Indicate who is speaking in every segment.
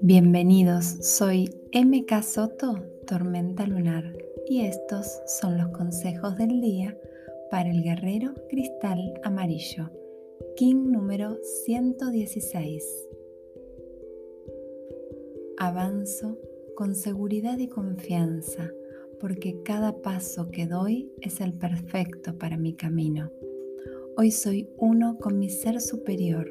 Speaker 1: Bienvenidos, soy MK Soto, Tormenta Lunar, y estos son los consejos del día para el guerrero cristal amarillo, King número 116. Avanzo con seguridad y confianza, porque cada paso que doy es el perfecto para mi camino. Hoy soy uno con mi ser superior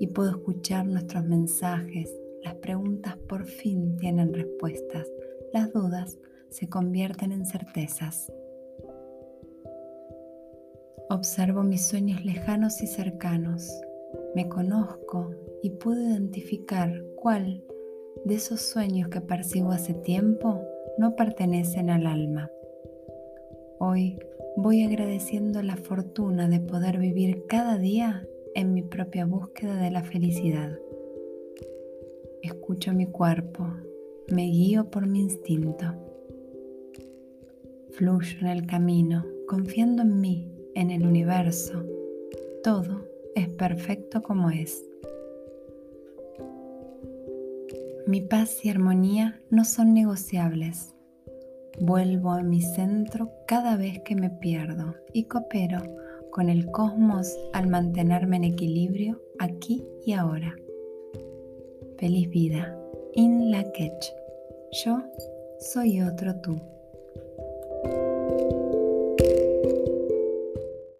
Speaker 1: y puedo escuchar nuestros mensajes las preguntas por fin tienen respuestas. Las dudas se convierten en certezas. Observo mis sueños lejanos y cercanos. Me conozco y puedo identificar cuál de esos sueños que percibo hace tiempo no pertenecen al alma. Hoy voy agradeciendo la fortuna de poder vivir cada día en mi propia búsqueda de la felicidad. Escucho mi cuerpo, me guío por mi instinto. Fluyo en el camino, confiando en mí, en el universo. Todo es perfecto como es. Mi paz y armonía no son negociables. Vuelvo a mi centro cada vez que me pierdo y coopero con el cosmos al mantenerme en equilibrio aquí y ahora. Feliz vida. In la Yo soy otro tú.